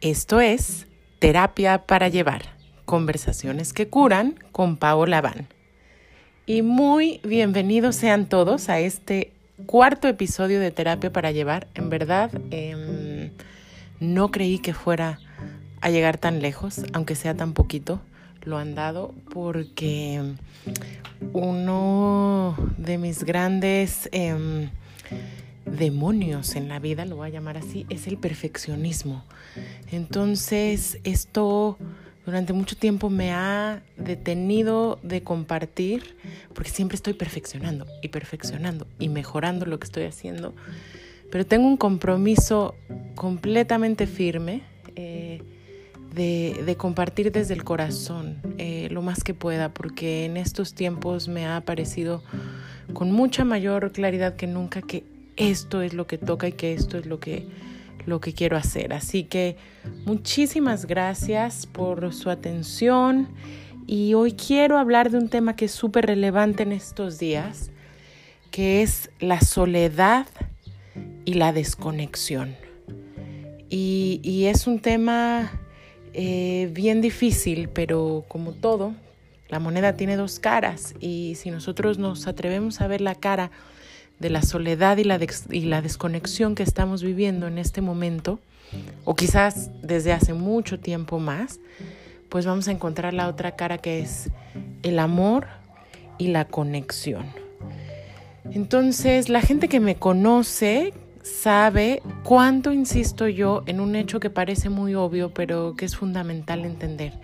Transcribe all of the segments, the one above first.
Esto es Terapia para Llevar, conversaciones que curan con Paola Van. Y muy bienvenidos sean todos a este cuarto episodio de Terapia para Llevar. En verdad, em, no creí que fuera a llegar tan lejos, aunque sea tan poquito. Lo han dado porque uno de mis grandes... Em, demonios en la vida, lo voy a llamar así, es el perfeccionismo. Entonces, esto durante mucho tiempo me ha detenido de compartir, porque siempre estoy perfeccionando y perfeccionando y mejorando lo que estoy haciendo, pero tengo un compromiso completamente firme eh, de, compartir desde el corazón eh, lo más que pueda, porque en estos tiempos me ha parecido con mucha mayor claridad que nunca que esto es lo que toca y que esto es lo que, lo que quiero hacer. Así que muchísimas gracias por su atención y hoy quiero hablar de un tema que es súper relevante en estos días, que es la soledad y la desconexión. Y, es un tema eh, bien difícil, pero como todo, la moneda tiene dos caras y si nosotros nos atrevemos a ver la cara de la soledad y la, y la desconexión que estamos viviendo en este momento, o quizás desde hace mucho tiempo más, pues vamos a encontrar la otra cara que es el amor y la conexión. Entonces, la gente que me conoce sabe cuánto insisto yo en un hecho que parece muy obvio, pero que es fundamental entender.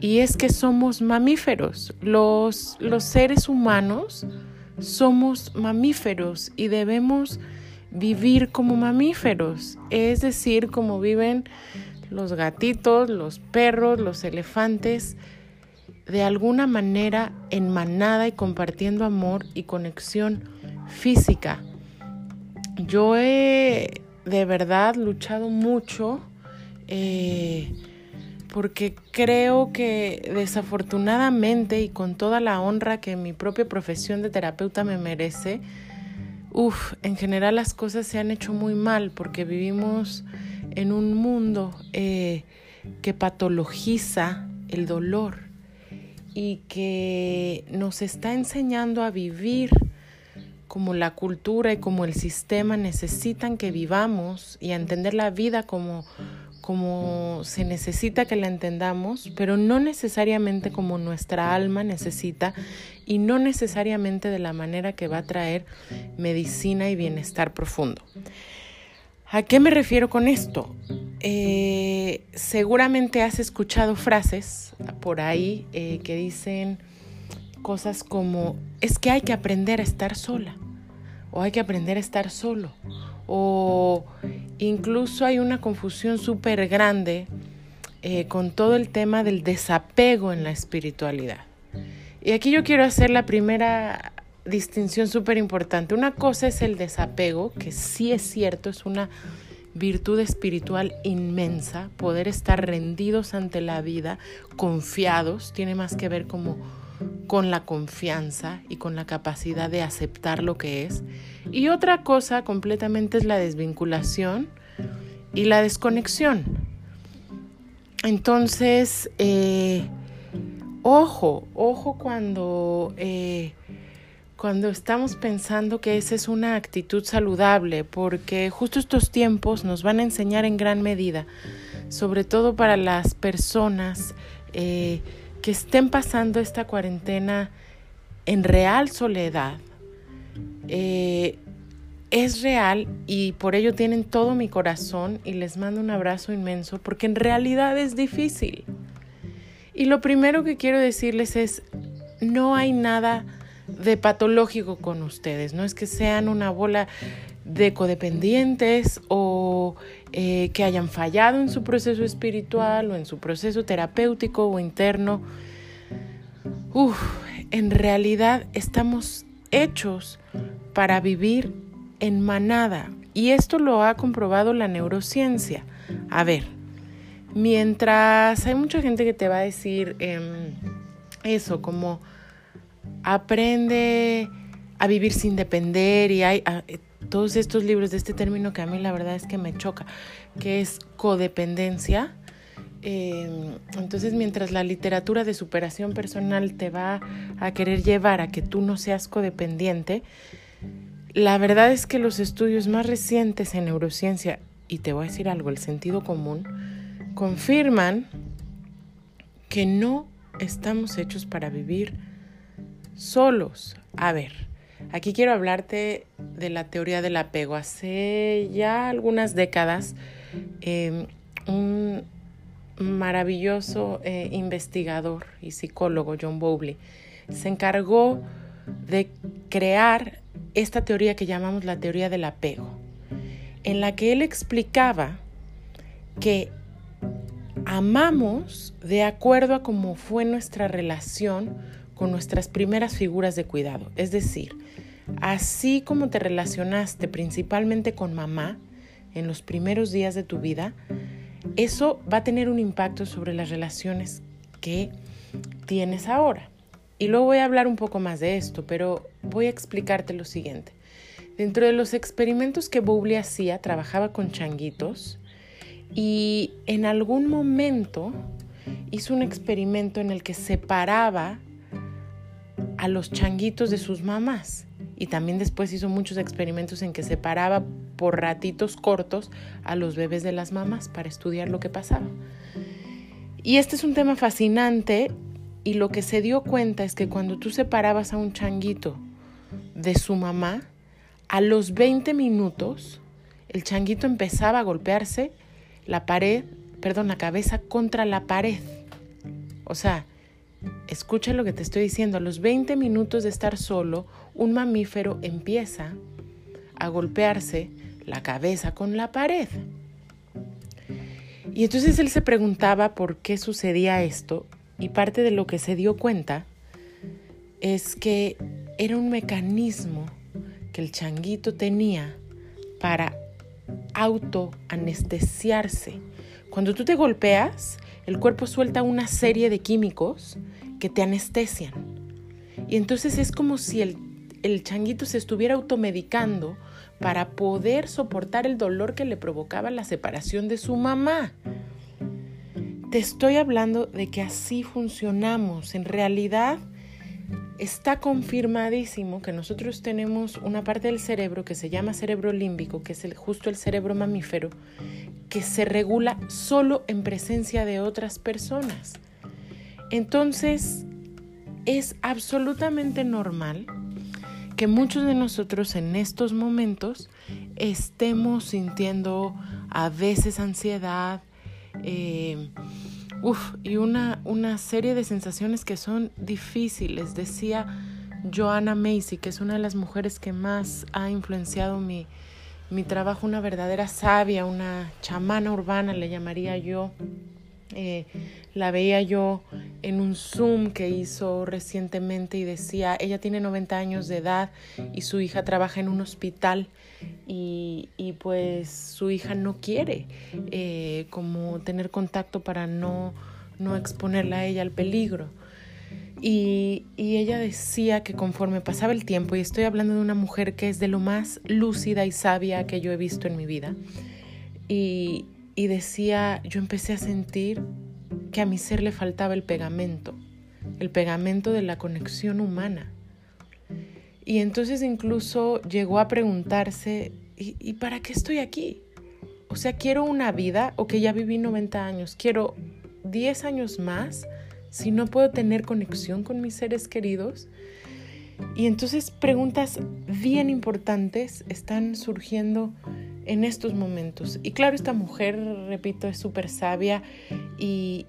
Y es que somos mamíferos. Los, los seres humanos somos mamíferos y debemos vivir como mamíferos, es decir, como viven los gatitos, los perros, los elefantes, de alguna manera en manada y compartiendo amor y conexión física. Yo he de verdad luchado mucho eh, porque creo que desafortunadamente y con toda la honra que mi propia profesión de terapeuta me merece, uff, en general las cosas se han hecho muy mal porque vivimos en un mundo eh, que patologiza el dolor y que nos está enseñando a vivir como la cultura y como el sistema necesitan que vivamos y a entender la vida como como se necesita que la entendamos, pero no necesariamente como nuestra alma necesita y no necesariamente de la manera que va a traer medicina y bienestar profundo. ¿A qué me refiero con esto? Eh, seguramente has escuchado frases por ahí eh, que dicen cosas como es que hay que aprender a estar sola o hay que aprender a estar solo o incluso hay una confusión súper grande eh, con todo el tema del desapego en la espiritualidad. Y aquí yo quiero hacer la primera distinción súper importante. Una cosa es el desapego, que sí es cierto, es una virtud espiritual inmensa, poder estar rendidos ante la vida, confiados, tiene más que ver como con la confianza y con la capacidad de aceptar lo que es. Y otra cosa completamente es la desvinculación y la desconexión. Entonces, eh, ojo, ojo cuando, eh, cuando estamos pensando que esa es una actitud saludable, porque justo estos tiempos nos van a enseñar en gran medida, sobre todo para las personas eh, que estén pasando esta cuarentena en real soledad, eh, es real y por ello tienen todo mi corazón y les mando un abrazo inmenso porque en realidad es difícil. Y lo primero que quiero decirles es, no hay nada de patológico con ustedes, no es que sean una bola de codependientes o eh, que hayan fallado en su proceso espiritual o en su proceso terapéutico o interno. En realidad estamos hechos para vivir en manada y esto lo ha comprobado la neurociencia. A ver, mientras hay mucha gente que te va a decir em, eso, como aprende a vivir sin depender y hay todos estos libros de este término que a mí la verdad es que me choca, que es codependencia. Em, entonces, mientras la literatura de superación personal te va a querer llevar a que tú no seas codependiente, la verdad es que los estudios más recientes en neurociencia, y te voy a decir algo, el sentido común, confirman que no estamos hechos para vivir solos. A ver, aquí quiero hablarte de la teoría del apego. Hace ya algunas décadas, em, un maravilloso eh, investigador y psicólogo, John Bowley, se encargó de crear esta teoría que llamamos la teoría del apego, en la que él explicaba que amamos de acuerdo a cómo fue nuestra relación con nuestras primeras figuras de cuidado. Es decir, así como te relacionaste principalmente con mamá en los primeros días de tu vida, eso va a tener un impacto sobre las relaciones que tienes ahora. Y luego voy a hablar un poco más de esto, pero voy a explicarte lo siguiente. Dentro de los experimentos que Bowley hacía, trabajaba con changuitos y en algún momento hizo un experimento en el que separaba a los changuitos de sus mamás. Y también después hizo muchos experimentos en que separaba por ratitos cortos a los bebés de las mamás para estudiar lo que pasaba. Y este es un tema fascinante y lo que se dio cuenta es que cuando tú separabas a un changuito de su mamá, a los 20 minutos el changuito empezaba a golpearse la pared, perdón, la cabeza contra la pared. O sea, escucha lo que te estoy diciendo, a los 20 minutos de estar solo, un mamífero empieza a golpearse la cabeza con la pared. Y entonces él se preguntaba por qué sucedía esto y parte de lo que se dio cuenta es que era un mecanismo que el changuito tenía para autoanestesiarse. Cuando tú te golpeas, el cuerpo suelta una serie de químicos que te anestesian. Y entonces es como si el, el changuito se estuviera automedicando para poder soportar el dolor que le provocaba la separación de su mamá. Te estoy hablando de que así funcionamos. En realidad está confirmadísimo que nosotros tenemos una parte del cerebro que se llama cerebro límbico, que es justo el cerebro mamífero, que se regula solo en presencia de otras personas. Entonces, es absolutamente normal que muchos de nosotros en estos momentos estemos sintiendo a veces ansiedad, eh, y una, una serie de sensaciones que son difíciles. Decía Joanna Macy, que es una de las mujeres que más ha influenciado mi, mi trabajo, una verdadera sabia, una chamana urbana, le llamaría yo. Eh, la veía yo en un Zoom que hizo recientemente y decía, ella tiene 90 años de edad y su hija trabaja en un hospital y, pues su hija no quiere eh, como tener contacto para no, no exponerla a ella al peligro. Y, y, ella decía que conforme pasaba el tiempo, y estoy hablando de una mujer que es de lo más lúcida y sabia que yo he visto en mi vida, y, y decía, yo empecé a sentir que a mi ser le faltaba el pegamento, el pegamento de la conexión humana. Y entonces incluso llegó a preguntarse, ¿y, para qué estoy aquí? O sea, quiero una vida o que ya viví 90 años, quiero 10 años más si no puedo tener conexión con mis seres queridos. Y entonces preguntas bien importantes están surgiendo en estos momentos. Y claro, esta mujer, repito, es súper sabia y,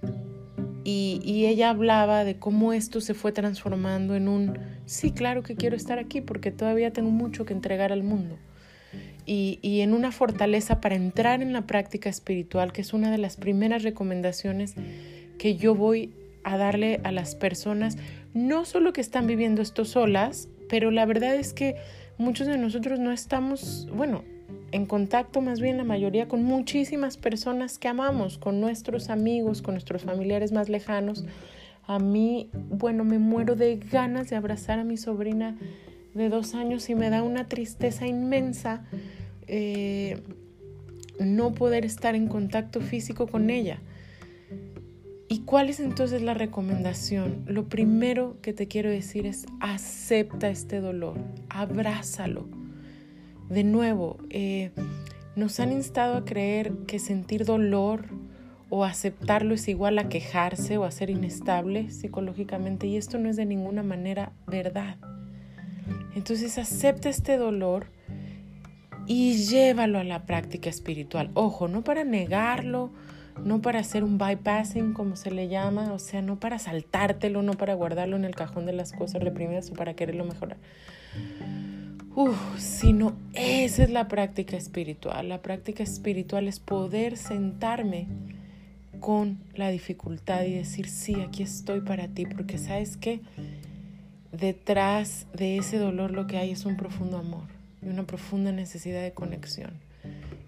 y, ella hablaba de cómo esto se fue transformando en un, sí, claro que quiero estar aquí porque todavía tengo mucho que entregar al mundo. Y, y, en una fortaleza para entrar en la práctica espiritual, que es una de las primeras recomendaciones que yo voy a darle a las personas, no solo que están viviendo esto solas, pero la verdad es que muchos de nosotros no estamos, bueno, en contacto más bien la mayoría con muchísimas personas que amamos, con nuestros amigos, con nuestros familiares más lejanos. A mí, bueno, me muero de ganas de abrazar a mi sobrina de dos años y me da una tristeza inmensa eh, no poder estar en contacto físico con ella. ¿Y cuál es entonces la recomendación? Lo primero que te quiero decir es acepta este dolor, abrázalo. De nuevo, eh, nos han instado a creer que sentir dolor o aceptarlo es igual a quejarse o a ser inestable psicológicamente y esto no es de ninguna manera verdad. Entonces acepta este dolor y llévalo a la práctica espiritual. Ojo, no para negarlo, no para hacer un bypassing como se le llama, o sea, no para saltártelo, no para guardarlo en el cajón de las cosas reprimidas o para quererlo mejorar. Uf, sino esa es la práctica espiritual. La práctica espiritual es poder sentarme con la dificultad y decir, sí, aquí estoy para ti, porque sabes que detrás de ese dolor lo que hay es un profundo amor y una profunda necesidad de conexión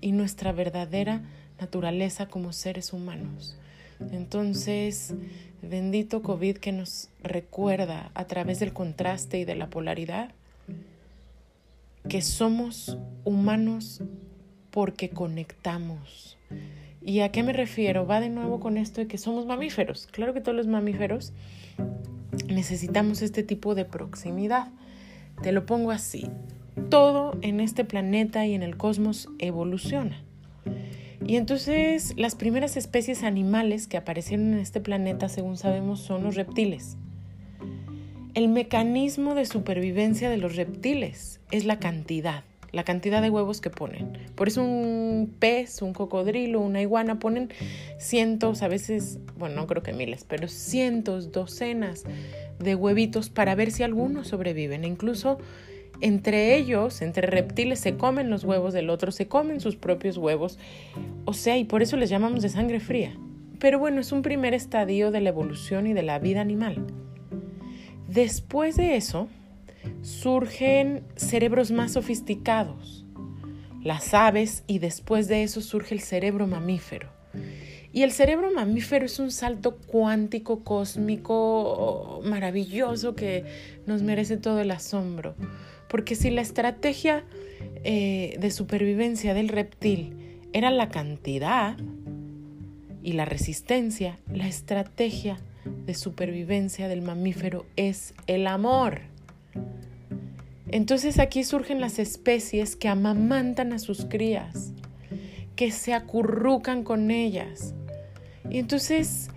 y nuestra verdadera naturaleza como seres humanos. Entonces, bendito COVID que nos recuerda a través del contraste y de la polaridad que somos humanos porque conectamos. ¿Y a qué me refiero? Va de nuevo con esto de que somos mamíferos. Claro que todos los mamíferos necesitamos este tipo de proximidad. Te lo pongo así. Todo en este planeta y en el cosmos evoluciona. Y entonces las primeras especies animales que aparecieron en este planeta, según sabemos, son los reptiles. El mecanismo de supervivencia de los reptiles es la cantidad la cantidad de huevos que ponen. Por eso un pez, un cocodrilo, una iguana ponen cientos, a veces, bueno, no creo que miles, pero cientos, docenas de huevitos para ver si algunos sobreviven. E incluso entre ellos, entre reptiles, se comen los huevos del otro, se comen sus propios huevos. O sea, y por eso les llamamos de sangre fría. Pero bueno, es un primer estadio de la evolución y de la vida animal. Después de eso, surgen cerebros más sofisticados, las aves, y después de eso surge el cerebro mamífero. Y el cerebro mamífero es un salto cuántico, cósmico, maravilloso que nos merece todo el asombro. Porque si la estrategia eh, de supervivencia del reptil era la cantidad y la resistencia, la estrategia de supervivencia del mamífero es el amor. Entonces aquí surgen las especies que amamantan a sus crías, que se acurrucan con ellas. Y entonces,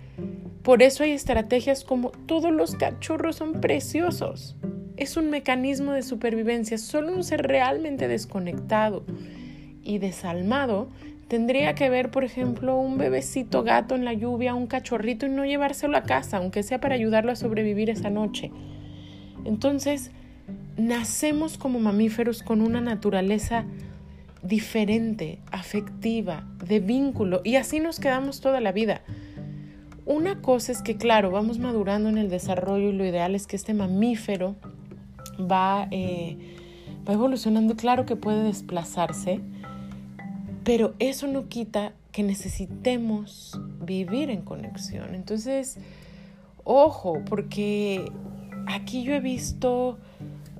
por eso hay estrategias como todos los cachorros son preciosos. Es un mecanismo de supervivencia. Solo un ser realmente desconectado y desalmado tendría que ver, por ejemplo, un bebecito gato en la lluvia, un cachorrito y no llevárselo a casa, aunque sea para ayudarlo a sobrevivir esa noche. Entonces, nacemos como mamíferos con una naturaleza diferente, afectiva, de vínculo, y así nos quedamos toda la vida. Una cosa es que, claro, vamos madurando en el desarrollo y lo ideal es que este mamífero va, eh, va evolucionando, claro que puede desplazarse, pero eso no quita que necesitemos vivir en conexión. Entonces, ojo, porque aquí yo he visto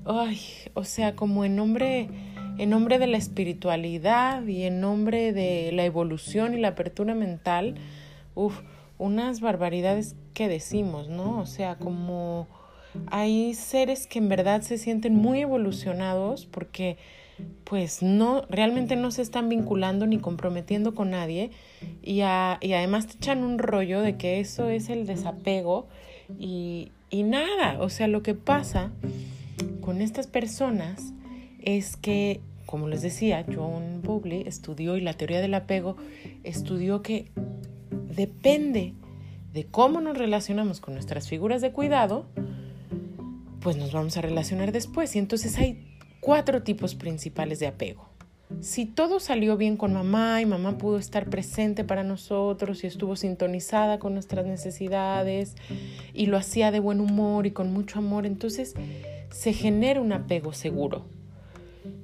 ay, o sea, como en nombre, en nombre de la espiritualidad y en nombre de la evolución y la apertura mental, uff, unas barbaridades que decimos, ¿no? O sea, como hay seres que en verdad se sienten muy evolucionados porque pues no, realmente no se están vinculando ni comprometiendo con nadie y, y además te echan un rollo de que eso es el desapego y, y nada, o sea, lo que pasa con estas personas es que, como les decía, John Bowley estudió y la teoría del apego estudió que depende de cómo nos relacionamos con nuestras figuras de cuidado, pues nos vamos a relacionar después. Y entonces hay cuatro tipos principales de apego. Si todo salió bien con mamá y mamá pudo estar presente para nosotros y estuvo sintonizada con nuestras necesidades y lo hacía de buen humor y con mucho amor, entonces se genera un apego seguro.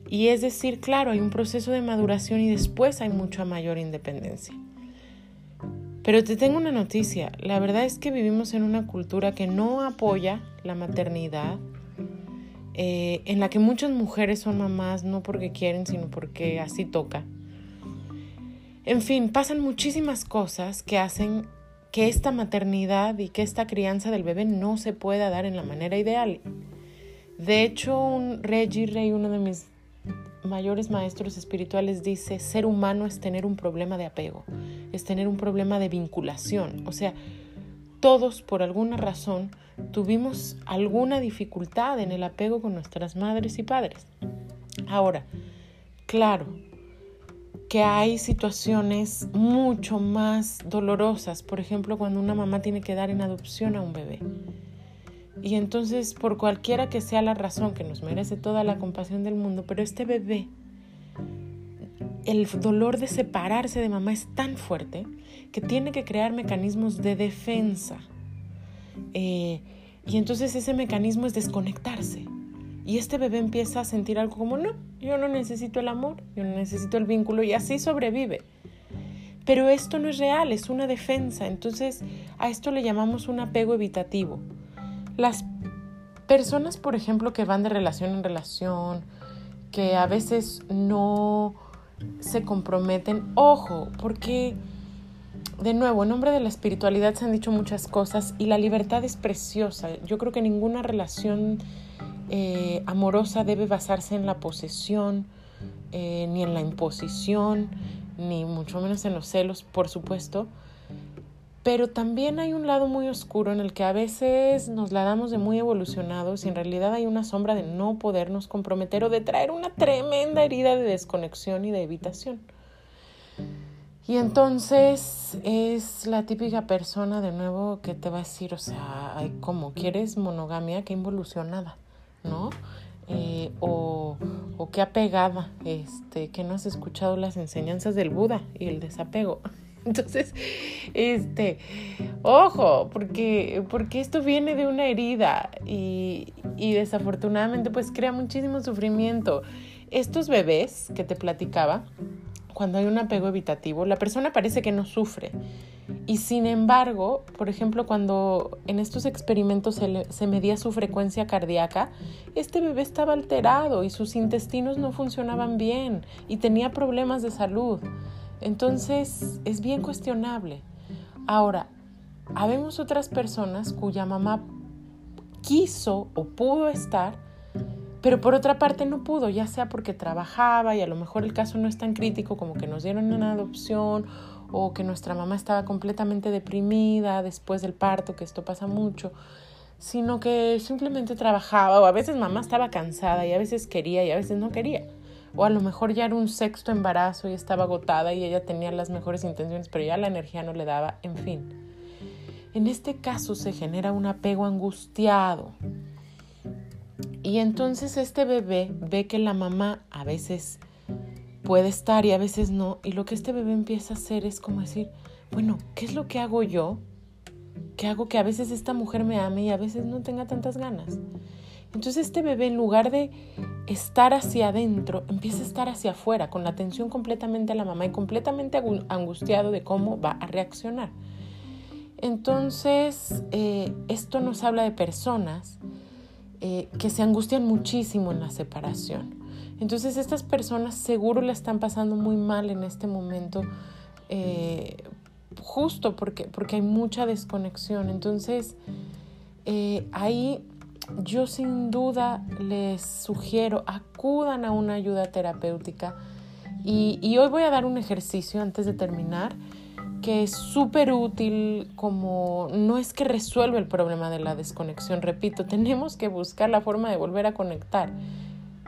Y es decir, claro, hay un proceso de maduración y después hay mucha mayor independencia. Pero te tengo una noticia, la verdad es que vivimos en una cultura que no apoya la maternidad eh, en la que muchas mujeres son mamás no porque quieren, sino porque así toca. En fin, pasan muchísimas cosas que hacen que esta maternidad y que esta crianza del bebé no se pueda dar en la manera ideal. De hecho, un Reggie Rey, uno de mis mayores maestros espirituales, dice, ser humano es tener un problema de apego, es tener un problema de vinculación. O sea, todos por alguna razón tuvimos alguna dificultad en el apego con nuestras madres y padres. Ahora, claro, que hay situaciones mucho más dolorosas, por ejemplo, cuando una mamá tiene que dar en adopción a un bebé. Y entonces, por cualquiera que sea la razón, que nos merece toda la compasión del mundo, pero este bebé, el dolor de separarse de mamá es tan fuerte que tiene que crear mecanismos de defensa. Eh, y entonces ese mecanismo es desconectarse. Y este bebé empieza a sentir algo como, no, yo no necesito el amor, yo no necesito el vínculo y así sobrevive. Pero esto no es real, es una defensa. Entonces a esto le llamamos un apego evitativo. Las personas, por ejemplo, que van de relación en relación, que a veces no se comprometen, ojo, porque de nuevo, en nombre de la espiritualidad se han dicho muchas cosas y la libertad es preciosa. Yo creo que ninguna relación eh, amorosa debe basarse en la posesión, eh, ni en la imposición, ni mucho menos en los celos, por supuesto. Pero también hay un lado muy oscuro en el que a veces nos la damos de muy evolucionados y en realidad hay una sombra de no podernos comprometer o de traer una tremenda herida de desconexión y de evitación. Y entonces es la típica persona de nuevo que te va a decir, o sea, ay, ¿cómo quieres monogamia? Qué involucionada, ¿no? Eh, o, o qué apegada, este, que no has escuchado las enseñanzas del Buda y el desapego. Entonces, este, ojo, porque, porque esto viene de una herida y, y desafortunadamente pues crea muchísimo sufrimiento. Estos bebés que te platicaba, cuando hay un apego evitativo, la persona parece que no sufre. Y sin embargo, por ejemplo, cuando en estos experimentos se, medía su frecuencia cardíaca, este bebé estaba alterado y sus intestinos no funcionaban bien y tenía problemas de salud. Entonces, es bien cuestionable. Ahora, habemos otras personas cuya mamá quiso o pudo estar, pero por otra parte no pudo, ya sea porque trabajaba y a lo mejor el caso no es tan crítico como que nos dieron una adopción o que nuestra mamá estaba completamente deprimida después del parto, que esto pasa mucho, sino que simplemente trabajaba o a veces mamá estaba cansada y a veces quería y a veces no quería. O a lo mejor ya era un sexto embarazo y estaba agotada y ella tenía las mejores intenciones, pero ya la energía no le daba, en fin. En este caso se genera un apego angustiado, y entonces este bebé ve que la mamá a veces puede estar y a veces no. Y lo que este bebé empieza a hacer es como decir, bueno, ¿qué es lo que hago yo? ¿Qué hago que a veces esta mujer me ame y a veces no tenga tantas ganas? Entonces este bebé en lugar de estar hacia adentro, empieza a estar hacia afuera, con la atención completamente a la mamá y completamente angustiado de cómo va a reaccionar. Entonces, eh, esto nos habla de personas eh, que se angustian muchísimo en la separación. Entonces estas personas seguro la están pasando muy mal en este momento, eh, justo porque, porque hay mucha desconexión. Entonces eh, ahí yo sin duda les sugiero, acudan a una ayuda terapéutica. Y, y hoy voy a dar un ejercicio antes de terminar que es súper útil como no es que resuelve el problema de la desconexión, repito, tenemos que buscar la forma de volver a conectar.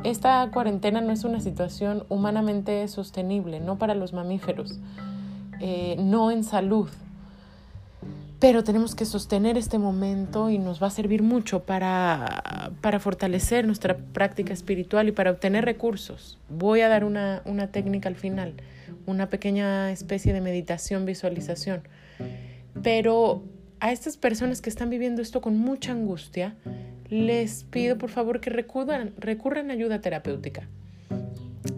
Esta cuarentena no es una situación humanamente sostenible, no para los mamíferos, eh, no en salud, pero tenemos que sostener este momento y nos va a servir mucho para, para fortalecer nuestra práctica espiritual y para obtener recursos. Voy a dar una, una técnica al final una pequeña especie de meditación, visualización. Pero a estas personas que están viviendo esto con mucha angustia, les pido por favor que recurran, recurran a ayuda terapéutica.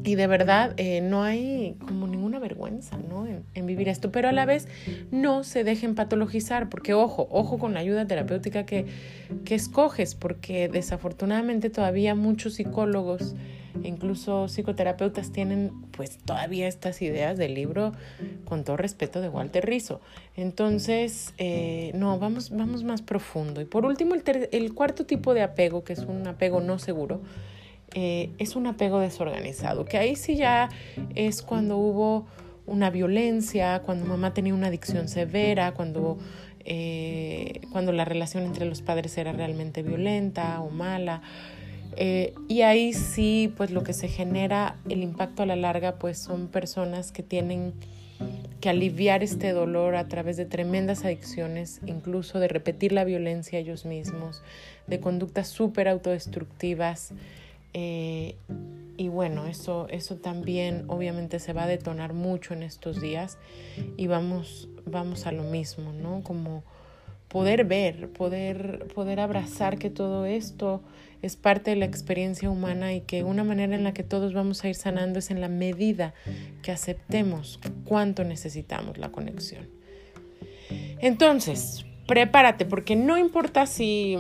Y de verdad, eh, no hay como ninguna vergüenza ¿no? en, vivir esto, pero a la vez no se dejen patologizar, porque ojo, ojo con la ayuda terapéutica que, que escoges, porque desafortunadamente todavía muchos psicólogos incluso psicoterapeutas tienen pues todavía estas ideas del libro con todo respeto de Walter Rizzo. Entonces, eh, no, vamos, vamos más profundo. Y por último, el, cuarto tipo de apego, que es un apego no seguro, eh, es un apego desorganizado, que ahí sí ya es cuando hubo una violencia, cuando mamá tenía una adicción severa, cuando, eh, cuando la relación entre los padres era realmente violenta o mala. Eh, y ahí sí, pues lo que se genera, el impacto a la larga, pues son personas que tienen que aliviar este dolor a través de tremendas adicciones, incluso de repetir la violencia ellos mismos, de conductas súper autodestructivas. Eh, y bueno, eso, eso también obviamente se va a detonar mucho en estos días y vamos, vamos a lo mismo, ¿no? Como poder ver, poder, poder abrazar que todo esto es parte de la experiencia humana y que una manera en la que todos vamos a ir sanando es en la medida que aceptemos cuánto necesitamos la conexión. Entonces, prepárate, porque no importa si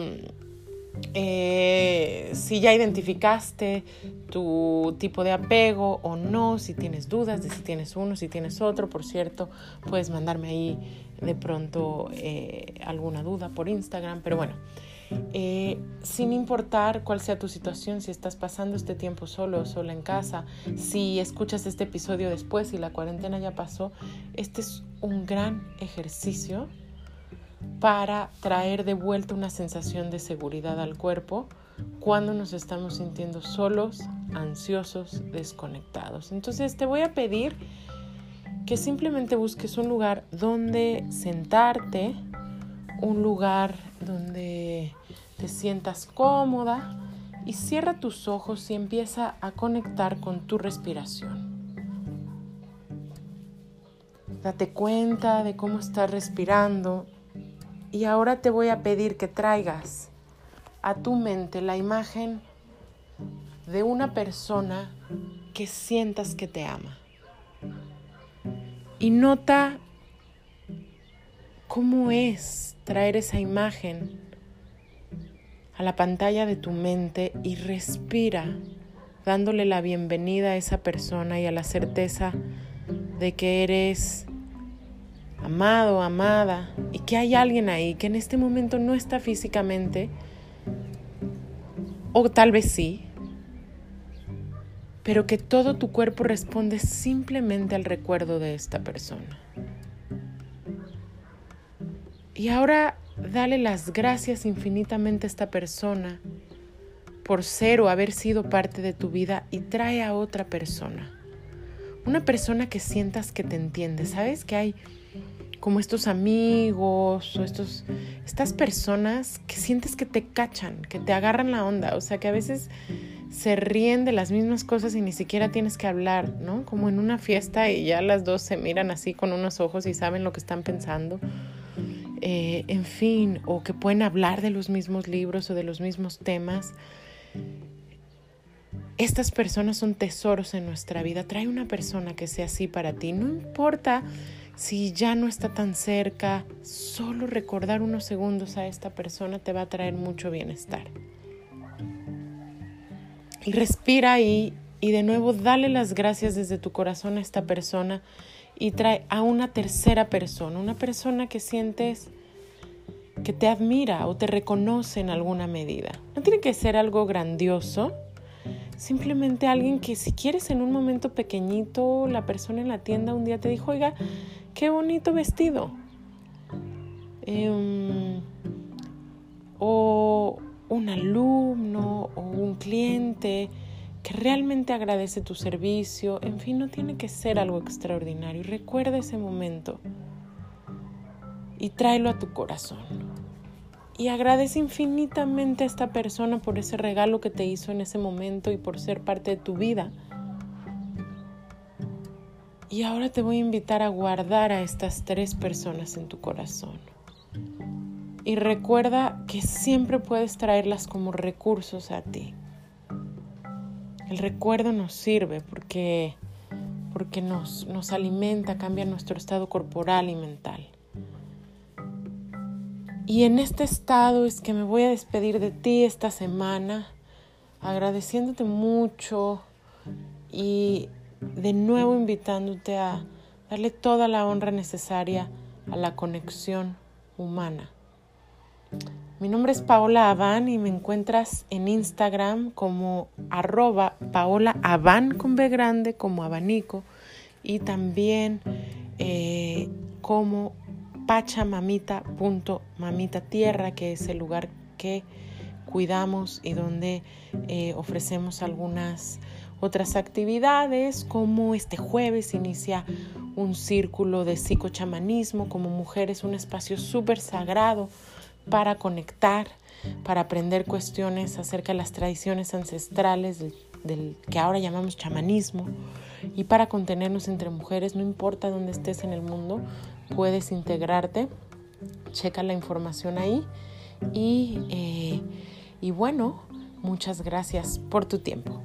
eh, si ya identificaste tu tipo de apego o no, si tienes dudas de si tienes uno, si tienes otro, por cierto, puedes mandarme ahí de pronto eh, alguna duda por Instagram, pero bueno, eh, sin importar cuál sea tu situación, si estás pasando este tiempo solo o sola en casa, si escuchas este episodio después y la cuarentena ya pasó, este es un gran ejercicio para traer de vuelta una sensación de seguridad al cuerpo cuando nos estamos sintiendo solos, ansiosos, desconectados. Entonces te voy a pedir que simplemente busques un lugar donde sentarte, un lugar donde te sientas cómoda y cierra tus ojos y empieza a conectar con tu respiración. Date cuenta de cómo estás respirando y ahora te voy a pedir que traigas a tu mente la imagen de una persona que sientas que te ama. Y nota cómo es traer esa imagen a la pantalla de tu mente y respira dándole la bienvenida a esa persona y a la certeza de que eres amado, amada, y que hay alguien ahí que en este momento no está físicamente, o tal vez sí, pero que todo tu cuerpo responde simplemente al recuerdo de esta persona. Y ahora dale las gracias infinitamente a esta persona por ser o haber sido parte de tu vida y trae a otra persona. Una persona que sientas que te entiende. ¿Sabes que hay como estos amigos o estos, estas personas que sientes que te cachan, que te agarran la onda, o sea, que a veces se ríen de las mismas cosas y ni siquiera tienes que hablar, ¿no? Como en una fiesta y ya las dos se miran así con unos ojos y saben lo que están pensando. Eh, en fin, o que pueden hablar de los mismos libros o de los mismos temas. Estas personas son tesoros en nuestra vida. Trae una persona que sea así para ti. No importa si ya no está tan cerca, solo recordar unos segundos a esta persona te va a traer mucho bienestar. Respira ahí y de nuevo dale las gracias desde tu corazón a esta persona y trae a una tercera persona, una persona que sientes que te admira o te reconoce en alguna medida. No tiene que ser algo grandioso, simplemente alguien que si quieres en un momento pequeñito, la persona en la tienda un día te dijo, oiga, qué bonito vestido. Em, o un alumno o un cliente que realmente agradece tu servicio. En fin, no tiene que ser algo extraordinario. Recuerda ese momento y tráelo a tu corazón. Y agradece infinitamente a esta persona por ese regalo que te hizo en ese momento y por ser parte de tu vida. Y ahora te voy a invitar a guardar a estas tres personas en tu corazón. Y recuerda que siempre puedes traerlas como recursos a ti. El recuerdo nos sirve porque, porque nos, nos alimenta, cambia nuestro estado corporal y mental. Y en este estado es que me voy a despedir de ti esta semana, agradeciéndote mucho y de nuevo invitándote a darle toda la honra necesaria a la conexión humana. Mi nombre es Paola Avan y me encuentras en Instagram como arroba Paola con B grande como abanico y también eh, como pachamamita.mamita tierra que es el lugar que cuidamos y donde eh, ofrecemos algunas otras actividades como este jueves inicia un círculo de psicochamanismo como mujeres, un espacio súper sagrado para conectar, para aprender cuestiones acerca de las tradiciones ancestrales del, que ahora llamamos chamanismo y para contenernos entre mujeres, no importa dónde estés en el mundo, puedes integrarte, checa la información ahí y, eh, y bueno, muchas gracias por tu tiempo.